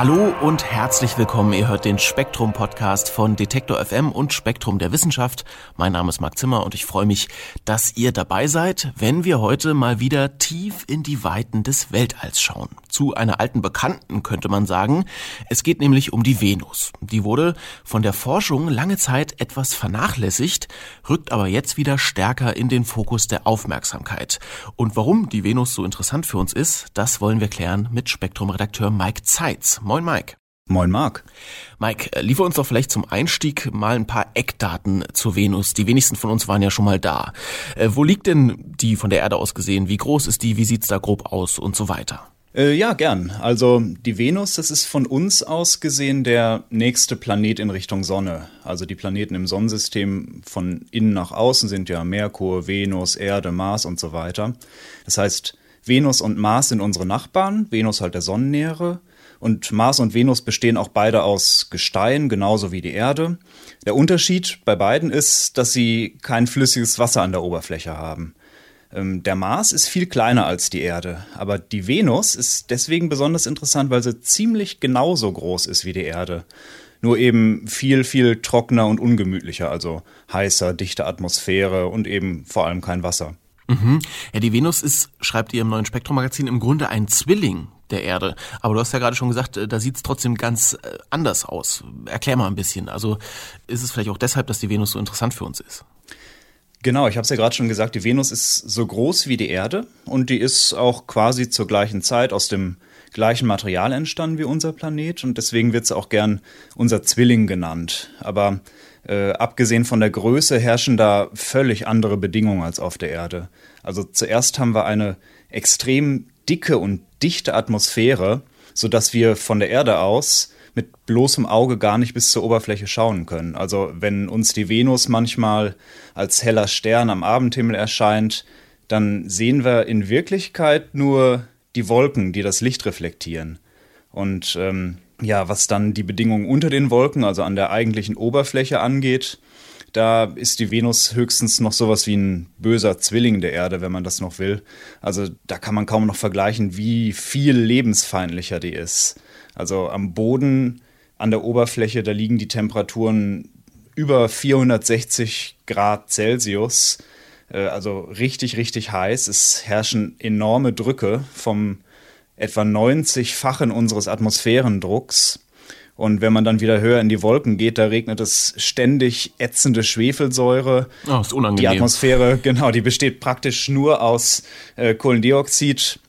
Hallo und herzlich willkommen. Ihr hört den Spektrum Podcast von Detektor FM und Spektrum der Wissenschaft. Mein Name ist Marc Zimmer und ich freue mich, dass ihr dabei seid, wenn wir heute mal wieder tief in die Weiten des Weltalls schauen. Zu einer alten Bekannten könnte man sagen. Es geht nämlich um die Venus. Die wurde von der Forschung lange Zeit etwas vernachlässigt, rückt aber jetzt wieder stärker in den Fokus der Aufmerksamkeit. Und warum die Venus so interessant für uns ist, das wollen wir klären mit Spektrum-Redakteur Mike Zeitz. Moin Mike. Moin Marc. Mike, äh, liefer uns doch vielleicht zum Einstieg mal ein paar Eckdaten zur Venus. Die wenigsten von uns waren ja schon mal da. Äh, wo liegt denn die von der Erde aus gesehen? Wie groß ist die? Wie sieht's da grob aus und so weiter? Äh, ja, gern. Also die Venus, das ist von uns aus gesehen der nächste Planet in Richtung Sonne. Also die Planeten im Sonnensystem von innen nach außen sind ja Merkur, Venus, Erde, Mars und so weiter. Das heißt, Venus und Mars sind unsere Nachbarn, Venus halt der Sonnennähere und Mars und Venus bestehen auch beide aus Gestein, genauso wie die Erde. Der Unterschied bei beiden ist, dass sie kein flüssiges Wasser an der Oberfläche haben. Ähm, der Mars ist viel kleiner als die Erde, aber die Venus ist deswegen besonders interessant, weil sie ziemlich genauso groß ist wie die Erde. Nur eben viel, viel trockener und ungemütlicher, also heißer, dichte Atmosphäre und eben vor allem kein Wasser. Mhm. Ja, die Venus ist, schreibt ihr im neuen Spektrum-Magazin, im Grunde ein Zwilling der Erde. Aber du hast ja gerade schon gesagt, äh, da sieht es trotzdem ganz äh, anders aus. Erklär mal ein bisschen. Also ist es vielleicht auch deshalb, dass die Venus so interessant für uns ist? Genau, ich habe es ja gerade schon gesagt, die Venus ist so groß wie die Erde und die ist auch quasi zur gleichen Zeit aus dem gleichen Material entstanden wie unser Planet und deswegen wird sie auch gern unser Zwilling genannt. Aber äh, abgesehen von der Größe herrschen da völlig andere Bedingungen als auf der Erde. Also zuerst haben wir eine extrem dicke und dichte Atmosphäre, sodass wir von der Erde aus mit bloßem Auge gar nicht bis zur Oberfläche schauen können. Also wenn uns die Venus manchmal als heller Stern am Abendhimmel erscheint, dann sehen wir in Wirklichkeit nur die Wolken, die das Licht reflektieren. Und ähm, ja, was dann die Bedingungen unter den Wolken, also an der eigentlichen Oberfläche angeht, da ist die Venus höchstens noch sowas wie ein böser Zwilling der Erde, wenn man das noch will. Also da kann man kaum noch vergleichen, wie viel lebensfeindlicher die ist. Also am Boden, an der Oberfläche, da liegen die Temperaturen über 460 Grad Celsius. Äh, also richtig, richtig heiß. Es herrschen enorme Drücke vom etwa 90-fachen unseres Atmosphärendrucks. Und wenn man dann wieder höher in die Wolken geht, da regnet es ständig ätzende Schwefelsäure. Oh, ist unangenehm. Die Atmosphäre, genau, die besteht praktisch nur aus äh, Kohlendioxid.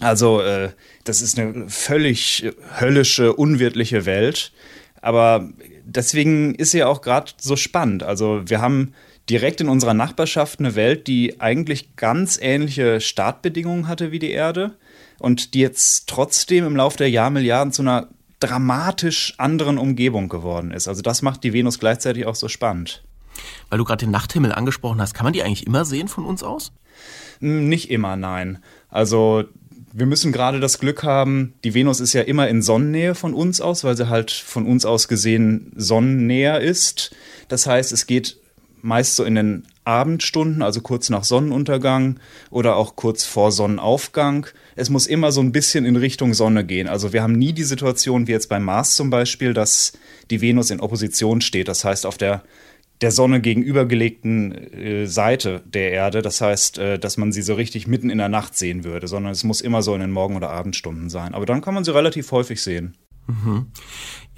Also äh, das ist eine völlig höllische, unwirtliche Welt. Aber deswegen ist sie auch gerade so spannend. Also wir haben direkt in unserer Nachbarschaft eine Welt, die eigentlich ganz ähnliche Startbedingungen hatte wie die Erde und die jetzt trotzdem im Laufe der Jahrmilliarden zu einer dramatisch anderen Umgebung geworden ist. Also das macht die Venus gleichzeitig auch so spannend. Weil du gerade den Nachthimmel angesprochen hast, kann man die eigentlich immer sehen von uns aus? Hm, nicht immer, nein. Also wir müssen gerade das Glück haben, die Venus ist ja immer in Sonnennähe von uns aus, weil sie halt von uns aus gesehen sonnennäher ist. Das heißt, es geht meist so in den Abendstunden, also kurz nach Sonnenuntergang oder auch kurz vor Sonnenaufgang. Es muss immer so ein bisschen in Richtung Sonne gehen. Also wir haben nie die Situation wie jetzt beim Mars zum Beispiel, dass die Venus in Opposition steht. Das heißt auf der der Sonne gegenübergelegten äh, Seite der Erde. Das heißt, äh, dass man sie so richtig mitten in der Nacht sehen würde, sondern es muss immer so in den Morgen- oder Abendstunden sein. Aber dann kann man sie relativ häufig sehen. Mhm.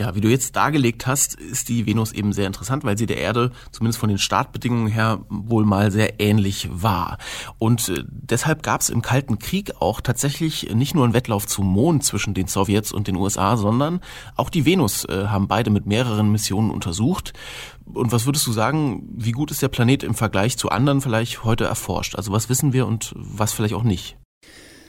Ja, wie du jetzt dargelegt hast, ist die Venus eben sehr interessant, weil sie der Erde zumindest von den Startbedingungen her wohl mal sehr ähnlich war. Und äh, deshalb gab es im Kalten Krieg auch tatsächlich nicht nur einen Wettlauf zum Mond zwischen den Sowjets und den USA, sondern auch die Venus äh, haben beide mit mehreren Missionen untersucht. Und was würdest du sagen, wie gut ist der Planet im Vergleich zu anderen vielleicht heute erforscht? Also was wissen wir und was vielleicht auch nicht?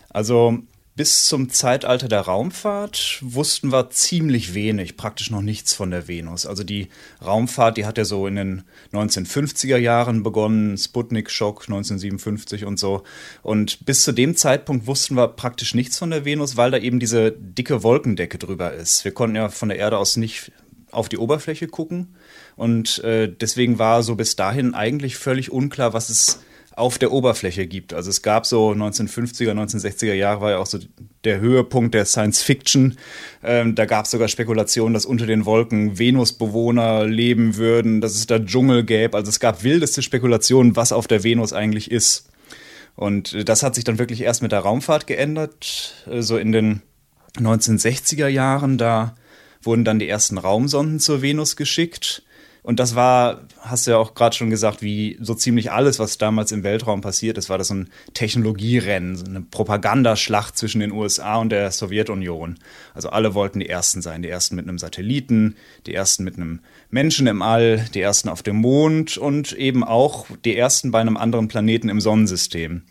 Also bis zum Zeitalter der Raumfahrt wussten wir ziemlich wenig, praktisch noch nichts von der Venus. Also die Raumfahrt, die hat ja so in den 1950er Jahren begonnen, Sputnik-Schock 1957 und so. Und bis zu dem Zeitpunkt wussten wir praktisch nichts von der Venus, weil da eben diese dicke Wolkendecke drüber ist. Wir konnten ja von der Erde aus nicht auf die Oberfläche gucken. Und äh, deswegen war so bis dahin eigentlich völlig unklar, was es auf der Oberfläche gibt. Also es gab so 1950er, 1960er Jahre war ja auch so der Höhepunkt der Science Fiction. Ähm, da gab es sogar Spekulationen, dass unter den Wolken Venusbewohner leben würden, dass es da Dschungel gäbe. Also es gab wildeste Spekulationen, was auf der Venus eigentlich ist. Und das hat sich dann wirklich erst mit der Raumfahrt geändert. So also in den 1960er Jahren, da wurden dann die ersten Raumsonden zur Venus geschickt. Und das war, hast du ja auch gerade schon gesagt, wie so ziemlich alles, was damals im Weltraum passiert ist, war das so ein Technologierennen, so eine Propagandaschlacht zwischen den USA und der Sowjetunion. Also alle wollten die Ersten sein, die Ersten mit einem Satelliten, die Ersten mit einem Menschen im All, die Ersten auf dem Mond und eben auch die Ersten bei einem anderen Planeten im Sonnensystem.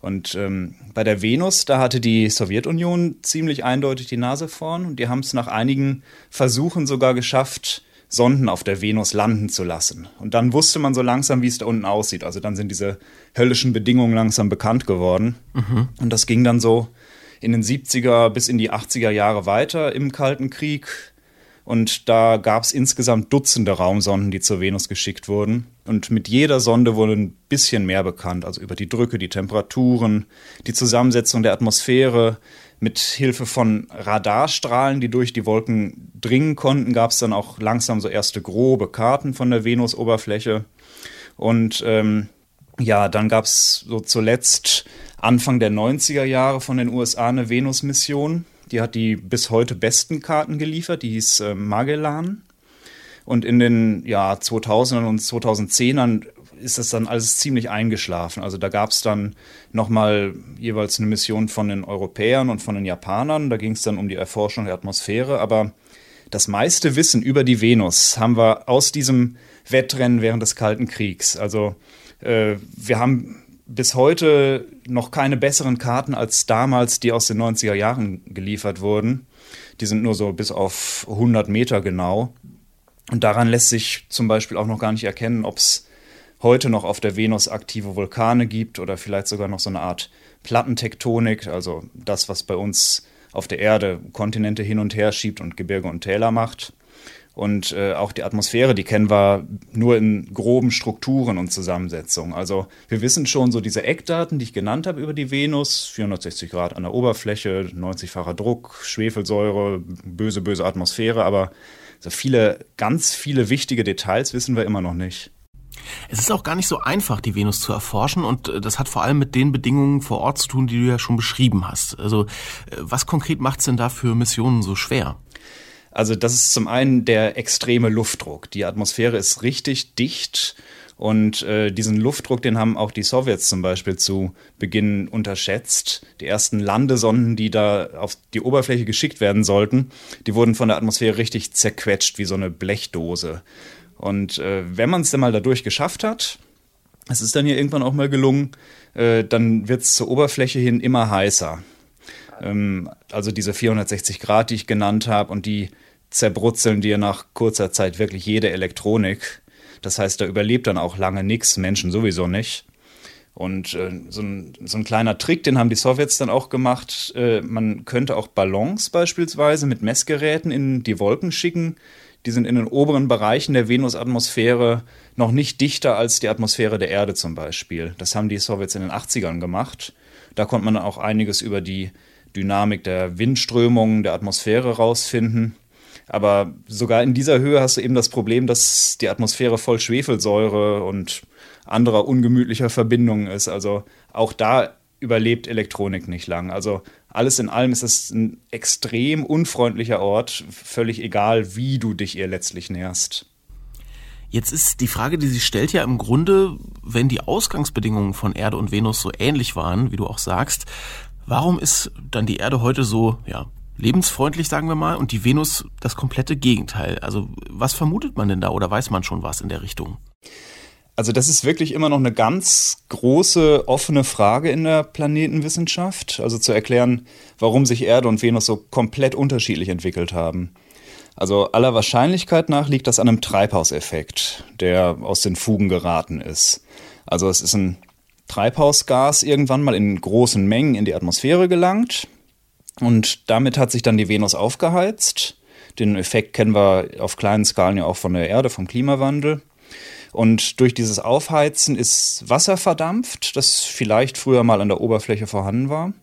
Und ähm, bei der Venus, da hatte die Sowjetunion ziemlich eindeutig die Nase vorn und die haben es nach einigen Versuchen sogar geschafft, Sonden auf der Venus landen zu lassen. Und dann wusste man so langsam, wie es da unten aussieht. Also dann sind diese höllischen Bedingungen langsam bekannt geworden. Mhm. Und das ging dann so in den 70er bis in die 80er Jahre weiter im Kalten Krieg. Und da gab es insgesamt Dutzende Raumsonden, die zur Venus geschickt wurden. Und mit jeder Sonde wurde ein bisschen mehr bekannt, also über die Drücke, die Temperaturen, die Zusammensetzung der Atmosphäre, mit Hilfe von Radarstrahlen, die durch die Wolken dringen konnten, gab es dann auch langsam so erste grobe Karten von der Venusoberfläche. Und ähm, ja, dann gab es so zuletzt Anfang der 90er Jahre von den USA eine Venus-Mission. Die hat die bis heute besten Karten geliefert, die hieß äh, Magellan. Und in den ja, 2000ern und 2010ern ist das dann alles ziemlich eingeschlafen. Also da gab es dann nochmal jeweils eine Mission von den Europäern und von den Japanern. Da ging es dann um die Erforschung der Atmosphäre. Aber das meiste Wissen über die Venus haben wir aus diesem Wettrennen während des Kalten Kriegs. Also äh, wir haben bis heute noch keine besseren Karten als damals, die aus den 90er Jahren geliefert wurden. Die sind nur so bis auf 100 Meter genau. Und daran lässt sich zum Beispiel auch noch gar nicht erkennen, ob es heute noch auf der Venus aktive Vulkane gibt oder vielleicht sogar noch so eine Art Plattentektonik, also das, was bei uns auf der Erde Kontinente hin und her schiebt und Gebirge und Täler macht. Und äh, auch die Atmosphäre, die kennen wir nur in groben Strukturen und Zusammensetzungen. Also wir wissen schon so diese Eckdaten, die ich genannt habe über die Venus, 460 Grad an der Oberfläche, 90-facher Druck, Schwefelsäure, böse, böse Atmosphäre, aber so viele, ganz viele wichtige Details wissen wir immer noch nicht. Es ist auch gar nicht so einfach, die Venus zu erforschen und äh, das hat vor allem mit den Bedingungen vor Ort zu tun, die du ja schon beschrieben hast. Also äh, was konkret macht es denn da für Missionen so schwer? Also das ist zum einen der extreme Luftdruck. Die Atmosphäre ist richtig dicht und äh, diesen Luftdruck, den haben auch die Sowjets zum Beispiel zu Beginn unterschätzt. Die ersten Landesonden, die da auf die Oberfläche geschickt werden sollten, die wurden von der Atmosphäre richtig zerquetscht wie so eine Blechdose. Und äh, wenn man es dann mal dadurch geschafft hat, es ist dann hier irgendwann auch mal gelungen, äh, dann wird es zur Oberfläche hin immer heißer. Ähm, also diese 460 Grad, die ich genannt habe, und die zerbrutzeln dir nach kurzer Zeit wirklich jede Elektronik. Das heißt, da überlebt dann auch lange nichts, Menschen sowieso nicht. Und äh, so, ein, so, ein, kleiner Trick, den haben die Sowjets dann auch gemacht. Äh, man könnte auch Ballons beispielsweise mit Messgeräten in die Wolken schicken, die sind in den oberen Bereichen der Venusatmosphäre noch nicht dichter als die Atmosphäre der Erde zum Beispiel. Das haben die Sowjets in den 80ern gemacht. Da konnte man auch einiges über die Dynamik der Windströmungen der Atmosphäre rausfinden. Aber sogar in dieser Höhe hast du eben das Problem, dass die Atmosphäre voll Schwefelsäure und anderer ungemütlicher Verbindungen ist. Also auch da überlebt Elektronik nicht lang. Also alles in allem ist es ein extrem unfreundlicher Ort, völlig egal, wie du dich ihr letztlich näherst. Jetzt ist die Frage, die sich stellt ja im Grunde, wenn die Ausgangsbedingungen von Erde und Venus so ähnlich waren, wie du auch sagst, warum ist dann die Erde heute so, ja, lebensfreundlich, sagen wir mal, und die Venus das komplette Gegenteil? Also, was vermutet man denn da oder weiß man schon was in der Richtung? Also das ist wirklich immer noch eine ganz große offene Frage in der Planetenwissenschaft. Also zu erklären, warum sich Erde und Venus so komplett unterschiedlich entwickelt haben. Also aller Wahrscheinlichkeit nach liegt das an einem Treibhauseffekt, der aus den Fugen geraten ist. Also es ist ein Treibhausgas irgendwann mal in großen Mengen in die Atmosphäre gelangt und damit hat sich dann die Venus aufgeheizt. Den Effekt kennen wir auf kleinen Skalen ja auch von der Erde, vom Klimawandel. Und durch dieses Aufheizen ist Wasser verdampft, das vielleicht früher mal an der Oberfläche vorhanden war.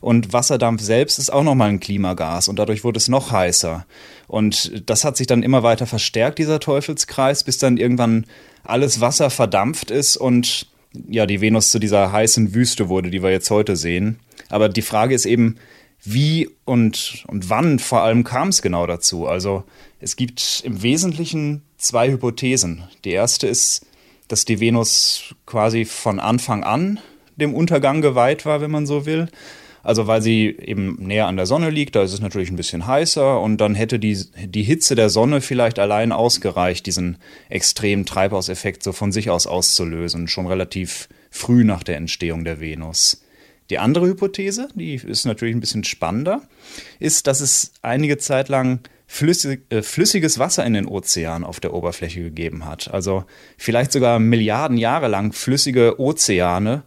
Und Wasserdampf selbst ist auch nochmal ein Klimagas und dadurch wurde es noch heißer. Und das hat sich dann immer weiter verstärkt, dieser Teufelskreis, bis dann irgendwann alles Wasser verdampft ist und ja, die Venus zu dieser heißen Wüste wurde, die wir jetzt heute sehen. Aber die Frage ist eben, wie und, und wann vor allem kam es genau dazu? Also es gibt im Wesentlichen zwei Hypothesen. Die erste ist, dass die Venus quasi von Anfang an dem Untergang geweiht war, wenn man so will. Also weil sie eben näher an der Sonne liegt, da ist es natürlich ein bisschen heißer und dann hätte die, die Hitze der Sonne vielleicht allein ausgereicht, diesen extremen Treibhauseffekt so von sich aus auszulösen, schon relativ früh nach der Entstehung der Venus. Die andere Hypothese, die ist natürlich ein bisschen spannender, ist, dass es einige Zeit lang flüssig, äh, flüssiges Wasser in den Ozeanen auf der Oberfläche gegeben hat. Also vielleicht sogar Milliarden Jahre lang flüssige Ozeane.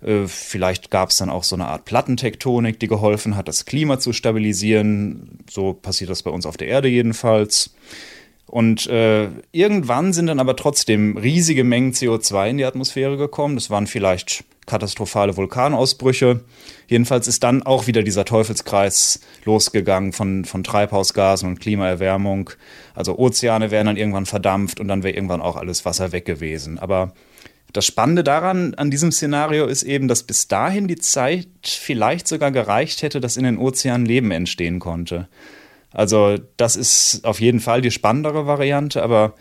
Äh, vielleicht gab es dann auch so eine Art Plattentektonik, die geholfen hat, das Klima zu stabilisieren. So passiert das bei uns auf der Erde jedenfalls. Und äh, irgendwann sind dann aber trotzdem riesige Mengen CO2 in die Atmosphäre gekommen. Das waren vielleicht katastrophale Vulkanausbrüche. Jedenfalls ist dann auch wieder dieser Teufelskreis losgegangen von, von Treibhausgasen und Klimaerwärmung. Also Ozeane wären dann irgendwann verdampft und dann wäre irgendwann auch alles Wasser weg gewesen. Aber das Spannende daran, an diesem Szenario ist eben, dass bis dahin die Zeit vielleicht sogar gereicht hätte, dass in den Ozeanen Leben entstehen konnte. Also das ist auf jeden Fall die spannendere Variante, aber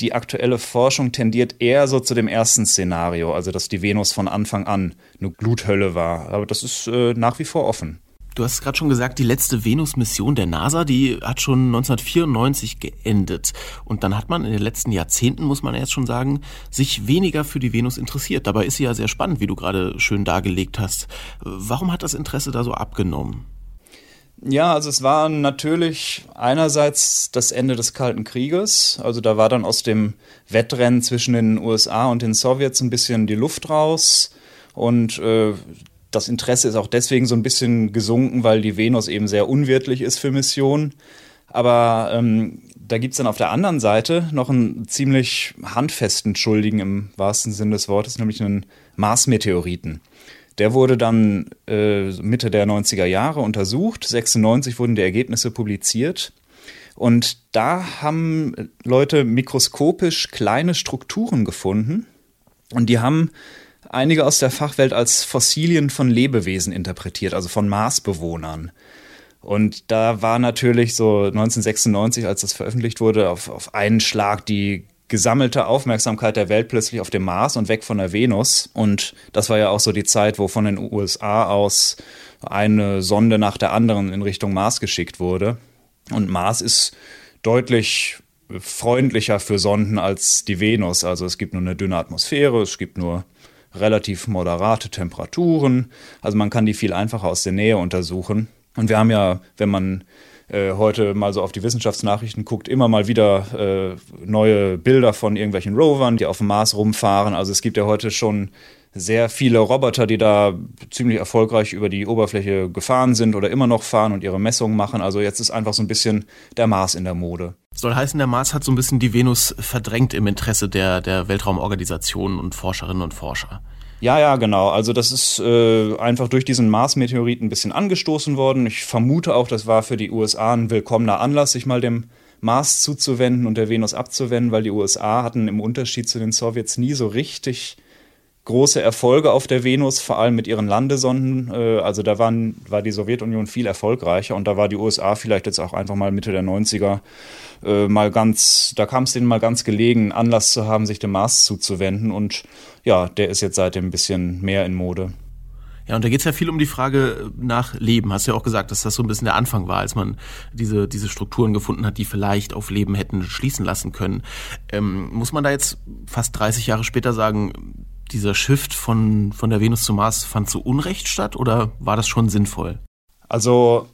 die aktuelle Forschung tendiert eher so zu dem ersten Szenario, also dass die Venus von Anfang an eine Gluthölle war. Aber das ist äh, nach wie vor offen. Du hast gerade schon gesagt, die letzte Venus-Mission der NASA, die hat schon 1994 geendet. Und dann hat man in den letzten Jahrzehnten, muss man jetzt schon sagen, sich weniger für die Venus interessiert. Dabei ist sie ja sehr spannend, wie du gerade schön dargelegt hast. Warum hat das Interesse da so abgenommen? Ja, also es war natürlich einerseits das Ende des Kalten Krieges. Also da war dann aus dem Wettrennen zwischen den USA und den Sowjets ein bisschen die Luft raus. Und äh, das Interesse ist auch deswegen so ein bisschen gesunken, weil die Venus eben sehr unwirtlich ist für Missionen. Aber ähm, da gibt's dann auf der anderen Seite noch einen ziemlich handfesten Schuldigen im wahrsten Sinne des Wortes, nämlich einen Mars-Meteoriten. Der wurde dann äh, Mitte der 90er Jahre untersucht. 96 wurden die Ergebnisse publiziert. Und da haben Leute mikroskopisch kleine Strukturen gefunden. Und die haben einige aus der Fachwelt als Fossilien von Lebewesen interpretiert, also von Marsbewohnern. Und da war natürlich so 1996, als das veröffentlicht wurde, auf, auf einen Schlag die gesammelte Aufmerksamkeit der Welt plötzlich auf dem Mars und weg von der Venus. Und das war ja auch so die Zeit, wo von den USA aus eine Sonde nach der anderen in Richtung Mars geschickt wurde. Und Mars ist deutlich freundlicher für Sonden als die Venus. Also es gibt nur eine dünne Atmosphäre, es gibt nur relativ moderate Temperaturen. Also man kann die viel einfacher aus der Nähe untersuchen. Und wir haben ja, wenn man heute mal so auf die Wissenschaftsnachrichten guckt, immer mal wieder äh, neue Bilder von irgendwelchen Rovern, die auf dem Mars rumfahren. Also es gibt ja heute schon sehr viele Roboter, die da ziemlich erfolgreich über die Oberfläche gefahren sind oder immer noch fahren und ihre Messungen machen. Also jetzt ist einfach so ein bisschen der Mars in der Mode. Soll heißen, der Mars hat so ein bisschen die Venus verdrängt im Interesse der, der Weltraumorganisationen und Forscherinnen und Forscher. Ja, ja, genau. Also das ist äh, einfach durch diesen Mars-Meteorit ein bisschen angestoßen worden. Ich vermute auch, das war für die USA ein willkommener Anlass, sich mal dem Mars zuzuwenden und der Venus abzuwenden, weil die USA hatten im Unterschied zu den Sowjets nie so richtig große Erfolge auf der Venus, vor allem mit ihren Landesonden. Äh, also da waren, war die Sowjetunion viel erfolgreicher und da war die USA vielleicht jetzt auch einfach mal Mitte der 90er äh, mal ganz, da kam es denen mal ganz gelegen, Anlass zu haben, sich dem Mars zuzuwenden und ja, der ist jetzt seitdem ein bisschen mehr in Mode. Ja, und da geht es ja viel um die Frage nach Leben. Hast du ja auch gesagt, dass das so ein bisschen der Anfang war, als man diese, diese Strukturen gefunden hat, die vielleicht auf Leben hätten schließen lassen können. Ähm, muss man da jetzt fast 30 Jahre später sagen, dieser Shift von, von der Venus zum Mars fand zu Unrecht statt oder war das schon sinnvoll? Also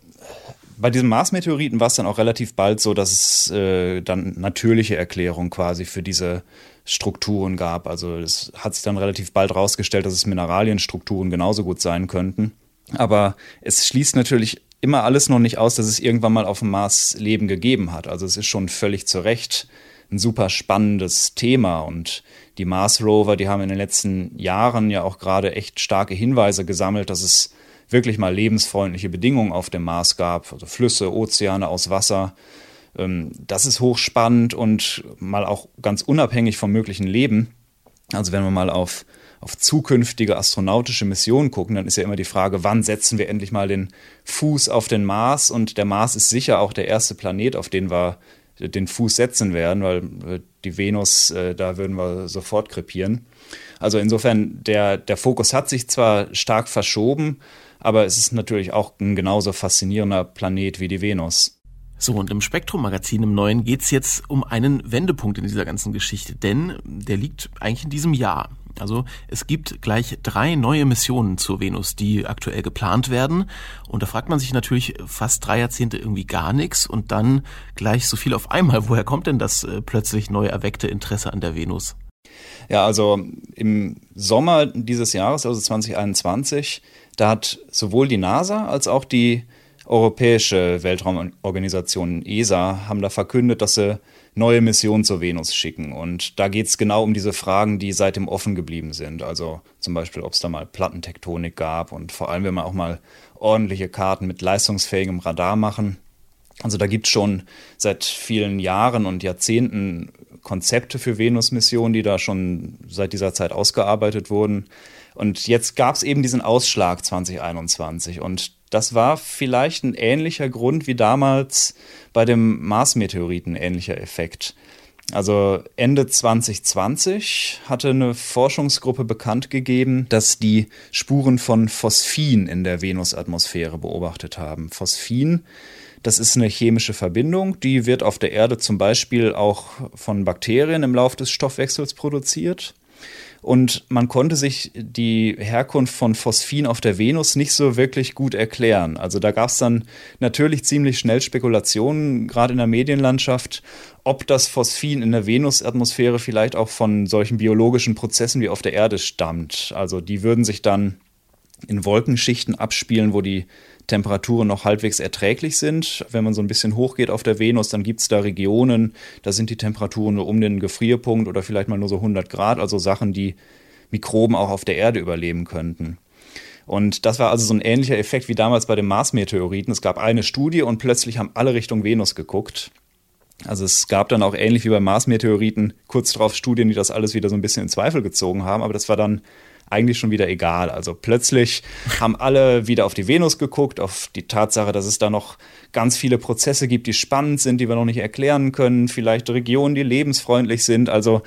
bei diesem Mars-Meteoriten war es dann auch relativ bald so, dass es äh, dann natürliche Erklärungen quasi für diese Strukturen gab. Also es hat sich dann relativ bald herausgestellt, dass es Mineralienstrukturen genauso gut sein könnten. Aber es schließt natürlich immer alles noch nicht aus, dass es irgendwann mal auf dem Mars Leben gegeben hat. Also es ist schon völlig zu Recht ein super spannendes Thema und die Mars Rover, die haben in den letzten Jahren ja auch gerade echt starke Hinweise gesammelt, dass es wirklich mal lebensfreundliche Bedingungen auf dem Mars gab, also Flüsse, Ozeane aus Wasser, ähm, das ist hochspannend und mal auch ganz unabhängig vom möglichen Leben. Also wenn wir mal auf, auf zukünftige astronautische Missionen gucken, dann ist ja immer die Frage, wann setzen wir endlich mal den Fuß auf den Mars? Und der Mars ist sicher auch der erste Planet, auf den wir den Fuß setzen werden, weil äh, die Venus, äh, da würden wir sofort krepieren. Also insofern, der, der Fokus hat sich zwar stark verschoben, aber es ist natürlich auch ein genauso faszinierender Planet wie die Venus. So, und im Spektrum-Magazin im Neuen geht's jetzt um einen Wendepunkt in dieser ganzen Geschichte, denn der liegt eigentlich in diesem Jahr. Also es gibt gleich drei neue Missionen zur Venus, die aktuell geplant werden. Und da fragt man sich natürlich fast drei Jahrzehnte irgendwie gar nichts und dann gleich so viel auf einmal. Woher kommt denn das äh, plötzlich neu erweckte Interesse an der Venus? Ja, also im Sommer dieses Jahres, also 2021, da hat sowohl die NASA als auch die europäische Weltraumorganisationen ESA haben da verkündet, dass sie neue Missionen zur Venus schicken. Und da geht es genau um diese Fragen, die seitdem offen geblieben sind. Also zum Beispiel, ob es da mal Plattentektonik gab und vor allem, wenn man auch mal ordentliche Karten mit leistungsfähigem Radar machen. Also da gibt es schon seit vielen Jahren und Jahrzehnten Konzepte für Venus-Missionen, die da schon seit dieser Zeit ausgearbeitet wurden. Und jetzt gab es eben diesen Ausschlag 2021 und das war vielleicht ein ähnlicher Grund wie damals bei dem Mars-Meteoriten ähnlicher Effekt. Also Ende 2020 hatte eine Forschungsgruppe bekannt gegeben, dass die Spuren von Phosphin in der Venusatmosphäre beobachtet haben. Phosphin, das ist eine chemische Verbindung, die wird auf der Erde zum Beispiel auch von Bakterien im Lauf des Stoffwechsels produziert. Und man konnte sich die Herkunft von Phosphin auf der Venus nicht so wirklich gut erklären. Also da gab es dann natürlich ziemlich schnell Spekulationen, gerade in der Medienlandschaft, ob das Phosphin in der Venusatmosphäre vielleicht auch von solchen biologischen Prozessen wie auf der Erde stammt. Also die würden sich dann in Wolkenschichten abspielen, wo die Temperaturen noch halbwegs erträglich sind. Wenn man so ein bisschen hochgeht auf der Venus, dann gibt es da Regionen, da sind die Temperaturen nur um den Gefrierpunkt oder vielleicht mal nur so 100 Grad, also Sachen, die Mikroben auch auf der Erde überleben könnten. Und das war also so ein ähnlicher Effekt wie damals bei dem Mars-Meteoriten. Es gab eine Studie und plötzlich haben alle Richtung Venus geguckt. Also es gab dann auch ähnlich wie beim Mars-Meteoriten kurz darauf Studien, die das alles wieder so ein bisschen in Zweifel gezogen haben, aber das war dann eigentlich schon wieder egal. Also plötzlich haben alle wieder auf die Venus geguckt, auf die Tatsache, dass es da noch ganz viele Prozesse gibt, die spannend sind, die wir noch nicht erklären können, vielleicht Regionen, die lebensfreundlich sind. Also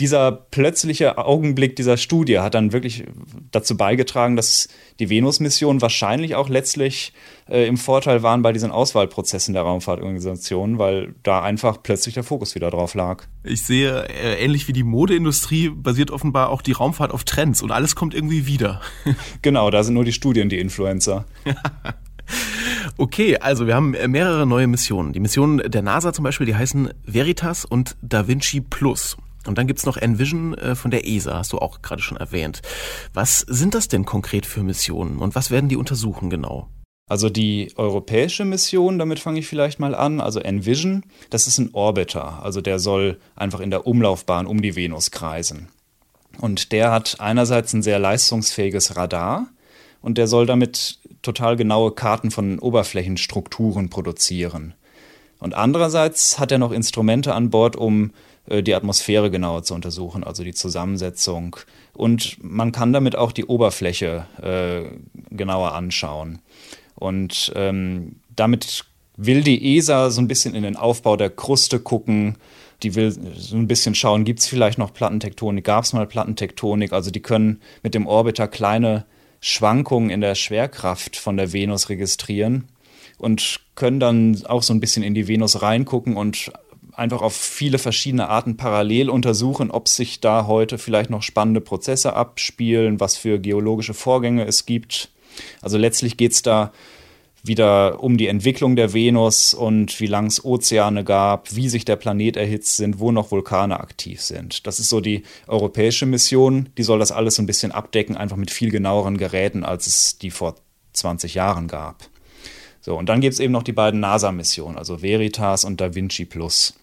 dieser plötzliche Augenblick dieser Studie hat dann wirklich dazu beigetragen, dass die Venus-Mission wahrscheinlich auch letztlich äh, im Vorteil waren bei diesen Auswahlprozessen der Raumfahrtorganisation, weil da einfach plötzlich der Fokus wieder drauf lag. Ich sehe, äh, ähnlich wie die Modeindustrie basiert offenbar auch die Raumfahrt auf Trends und alles kommt irgendwie wieder. genau, da sind nur die Studien die Influencer. Okay, also wir haben mehrere neue Missionen. Die Missionen der NASA zum Beispiel, die heißen Veritas und Da Vinci Plus. Und dann gibt's noch Envision äh, von der ESA, hast du auch gerade schon erwähnt. Was sind das denn konkret für Missionen und was werden die untersuchen genau? Also die europäische Mission, damit fange ich vielleicht mal an, also Envision, das ist ein Orbiter, also der soll einfach in der Umlaufbahn um die Venus kreisen. Und der hat einerseits ein sehr leistungsfähiges Radar und der soll damit total genaue Karten von Oberflächenstrukturen produzieren. Und andererseits hat er noch Instrumente an Bord, um die Atmosphäre genauer zu untersuchen, also die Zusammensetzung. Und man kann damit auch die Oberfläche äh, genauer anschauen. Und ähm, damit will die ESA so ein bisschen in den Aufbau der Kruste gucken. Die will so ein bisschen schauen, gibt es vielleicht noch Plattentektonik, gab es mal Plattentektonik. Also die können mit dem Orbiter kleine Schwankungen in der Schwerkraft von der Venus registrieren und können dann auch so ein bisschen in die Venus reingucken und einfach auf viele verschiedene Arten parallel untersuchen, ob sich da heute vielleicht noch spannende Prozesse abspielen, was für geologische Vorgänge es gibt. Also letztlich geht es da wieder um die Entwicklung der Venus und wie lang es Ozeane gab, wie sich der Planet erhitzt sind, wo noch Vulkane aktiv sind. Das ist so die europäische Mission, die soll das alles so ein bisschen abdecken, einfach mit viel genaueren Geräten, als es die vor 20 Jahren gab. So, und dann gibt es eben noch die beiden NASA-Missionen, also Veritas und Da Vinci Plus.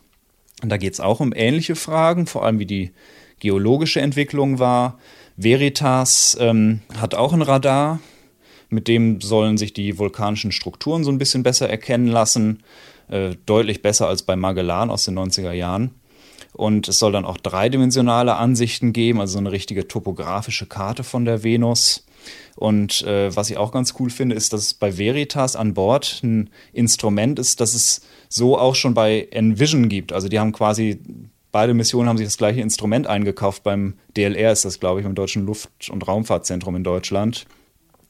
Und da geht es auch um ähnliche Fragen, vor allem wie die geologische Entwicklung war. Veritas ähm, hat auch ein Radar, mit dem sollen sich die vulkanischen Strukturen so ein bisschen besser erkennen lassen, äh, deutlich besser als bei Magellan aus den 90er Jahren. Und es soll dann auch dreidimensionale Ansichten geben, also so eine richtige topografische Karte von der Venus. Und äh, was ich auch ganz cool finde, ist, dass bei Veritas an Bord ein Instrument ist, das es so auch schon bei Envision gibt. Also die haben quasi, beide Missionen haben sich das gleiche Instrument eingekauft. Beim DLR ist das, glaube ich, im Deutschen Luft- und Raumfahrtzentrum in Deutschland.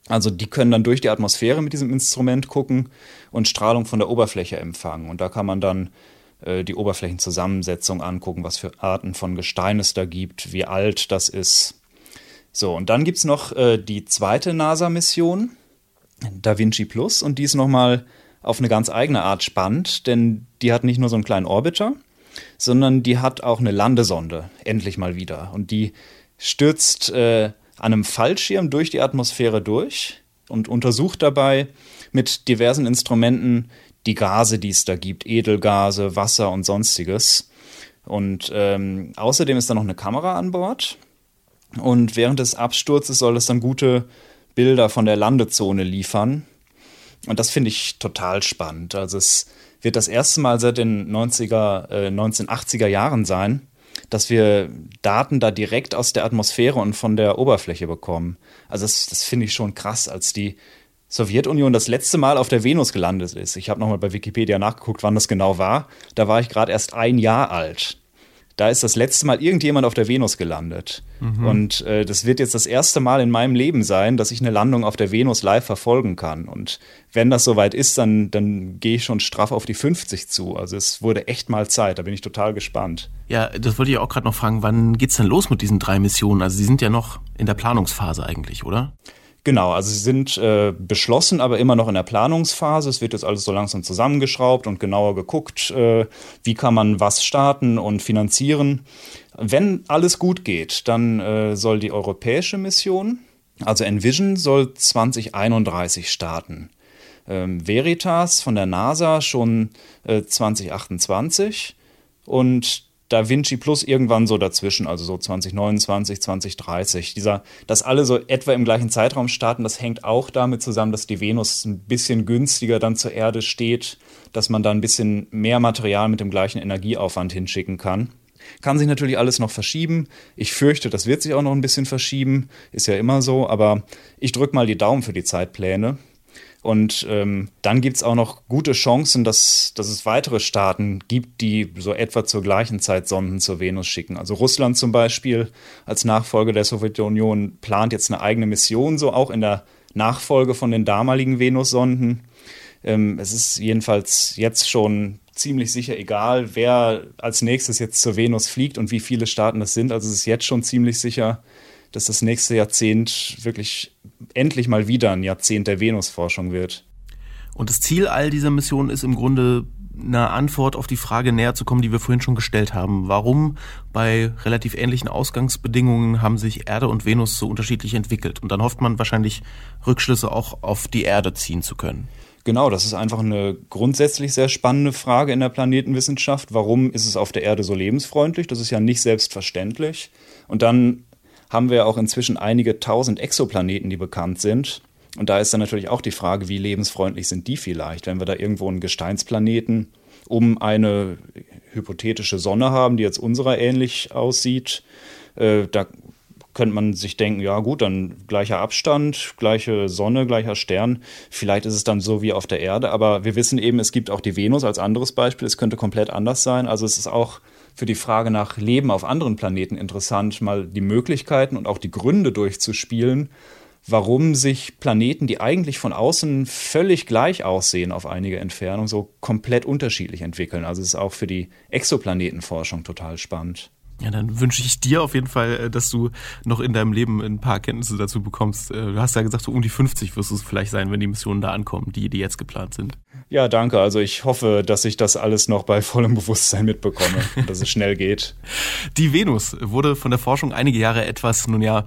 Also die können dann durch die Atmosphäre mit diesem Instrument gucken und Strahlung von der Oberfläche empfangen. Und da kann man dann äh, die Oberflächenzusammensetzung angucken, was für Arten von Gestein es da gibt, wie alt das ist. So, und dann gibt es noch äh, die zweite NASA-Mission, Da Vinci Plus, und die ist nochmal auf eine ganz eigene Art spannend, denn die hat nicht nur so einen kleinen Orbiter, sondern die hat auch eine Landesonde, endlich mal wieder. Und die stürzt äh, an einem Fallschirm durch die Atmosphäre durch und untersucht dabei mit diversen Instrumenten die Gase, die es da gibt, Edelgase, Wasser und sonstiges. Und ähm, außerdem ist da noch eine Kamera an Bord. Und während des Absturzes soll es dann gute Bilder von der Landezone liefern. Und das finde ich total spannend. Also es wird das erste Mal seit den 90er, äh, 1980er Jahren sein, dass wir Daten da direkt aus der Atmosphäre und von der Oberfläche bekommen. Also das, das finde ich schon krass, als die Sowjetunion das letzte Mal auf der Venus gelandet ist. Ich habe nochmal bei Wikipedia nachgeguckt, wann das genau war. Da war ich gerade erst ein Jahr alt da ist das letzte Mal irgendjemand auf der Venus gelandet. Mhm. Und äh, das wird jetzt das erste Mal in meinem Leben sein, dass ich eine Landung auf der Venus live verfolgen kann. Und wenn das soweit ist, dann, dann gehe ich schon straff auf die 50 zu. Also es wurde echt mal Zeit, da bin ich total gespannt. Ja, das wollte ich auch gerade noch fragen, wann geht's denn los mit diesen drei Missionen? Also sie sind ja noch in der Planungsphase eigentlich, oder? Genau, also sie sind äh, beschlossen, aber immer noch in der Planungsphase. Es wird jetzt alles so langsam zusammengeschraubt und genauer geguckt, äh, wie kann man was starten und finanzieren. Wenn alles gut geht, dann äh, soll die europäische Mission, also Envision, soll 2031 starten. Ähm, Veritas von der NASA schon 2028 äh, und da Vinci Plus irgendwann so dazwischen, also so 2029, 2030. Dieser, dass alle so etwa im gleichen Zeitraum starten, das hängt auch damit zusammen, dass die Venus ein bisschen günstiger dann zur Erde steht, dass man da ein bisschen mehr Material mit dem gleichen Energieaufwand hinschicken kann. Kann sich natürlich alles noch verschieben. Ich fürchte, das wird sich auch noch ein bisschen verschieben. Ist ja immer so, aber ich drücke mal die Daumen für die Zeitpläne. Und ähm, dann gibt es auch noch gute Chancen, dass, dass es weitere Staaten gibt, die so etwa zur gleichen Zeit Sonden zur Venus schicken. Also Russland zum Beispiel als Nachfolger der Sowjetunion plant jetzt eine eigene Mission, so auch in der Nachfolge von den damaligen Venus-Sonden. Ähm, es ist jedenfalls jetzt schon ziemlich sicher egal, wer als nächstes jetzt zur Venus fliegt und wie viele Staaten das sind. Also es ist jetzt schon ziemlich sicher, dass das nächste Jahrzehnt wirklich endlich mal wieder ein Jahrzehnt der Venusforschung wird. Und das Ziel all dieser Missionen ist im Grunde eine Antwort auf die Frage näher zu kommen, die wir vorhin schon gestellt haben. Warum bei relativ ähnlichen Ausgangsbedingungen haben sich Erde und Venus so unterschiedlich entwickelt? Und dann hofft man wahrscheinlich Rückschlüsse auch auf die Erde ziehen zu können. Genau, das ist einfach eine grundsätzlich sehr spannende Frage in der Planetenwissenschaft. Warum ist es auf der Erde so lebensfreundlich? Das ist ja nicht selbstverständlich. Und dann haben wir auch inzwischen einige tausend Exoplaneten, die bekannt sind. Und da ist dann natürlich auch die Frage, wie lebensfreundlich sind die vielleicht, wenn wir da irgendwo einen Gesteinsplaneten um eine hypothetische Sonne haben, die jetzt unserer ähnlich aussieht. Äh, da könnte man sich denken, ja gut, dann gleicher Abstand, gleiche Sonne, gleicher Stern. Vielleicht ist es dann so wie auf der Erde, aber wir wissen eben, es gibt auch die Venus als anderes Beispiel. Es könnte komplett anders sein. Also es ist auch für die Frage nach Leben auf anderen Planeten interessant, mal die Möglichkeiten und auch die Gründe durchzuspielen, warum sich Planeten, die eigentlich von außen völlig gleich aussehen auf einige Entfernung, so komplett unterschiedlich entwickeln. Also es ist auch für die Exoplanetenforschung total spannend. Ja, dann wünsche ich dir auf jeden Fall, äh, dass du noch in deinem Leben ein paar Kenntnisse dazu bekommst. Äh, du hast ja gesagt, so um die 50 wirst du es vielleicht sein, wenn die Missionen da ankommen, die, die jetzt geplant sind. Ja, danke. Also ich hoffe, dass ich das alles noch bei vollem Bewusstsein mitbekomme und dass es schnell geht. Die Venus wurde von der Forschung einige Jahre etwas, nun ja,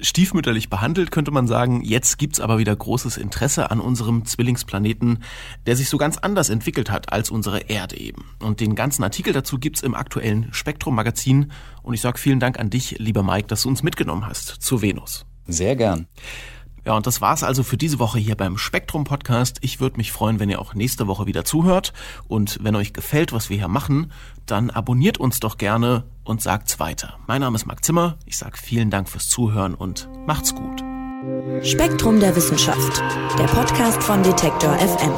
stiefmütterlich behandelt, könnte man sagen. Jetzt gibt's aber wieder großes Interesse an unserem Zwillingsplaneten, der sich so ganz anders entwickelt hat als unsere Erde eben. Und den ganzen Artikel dazu gibt's im aktuellen Spektrum-Magazin. Und ich sage vielen Dank an dich, lieber Mike, dass du uns mitgenommen hast zur Venus. Sehr gern. Ja, und das war's also für diese Woche hier beim Spektrum Podcast. Ich würde mich freuen, wenn ihr auch nächste Woche wieder zuhört. Und wenn euch gefällt, was wir hier machen, dann abonniert uns doch gerne und sagt's weiter. Mein Name ist Marc Zimmer. Ich sage vielen Dank fürs Zuhören und macht's gut. Spektrum der Wissenschaft, der Podcast von Detektor FM.